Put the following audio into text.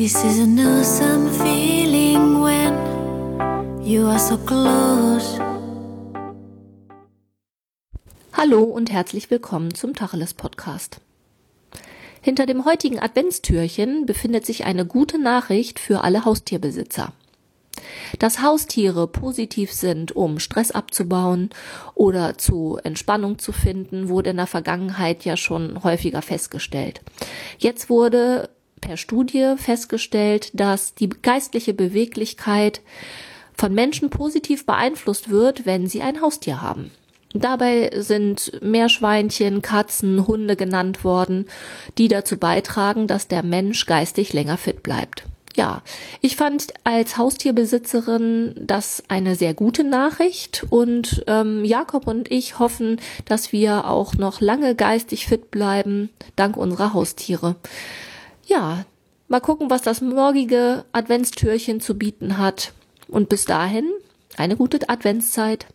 This is an awesome feeling when you are so close. Hallo und herzlich willkommen zum Tacheles Podcast. Hinter dem heutigen Adventstürchen befindet sich eine gute Nachricht für alle Haustierbesitzer. Dass Haustiere positiv sind, um Stress abzubauen oder zu Entspannung zu finden, wurde in der Vergangenheit ja schon häufiger festgestellt. Jetzt wurde per Studie festgestellt, dass die geistliche Beweglichkeit von Menschen positiv beeinflusst wird, wenn sie ein Haustier haben. Dabei sind Meerschweinchen, Katzen, Hunde genannt worden, die dazu beitragen, dass der Mensch geistig länger fit bleibt ja, ich fand als Haustierbesitzerin das eine sehr gute Nachricht und ähm, Jakob und ich hoffen, dass wir auch noch lange geistig fit bleiben, dank unserer Haustiere. Ja, mal gucken, was das morgige Adventstürchen zu bieten hat. Und bis dahin eine gute Adventszeit.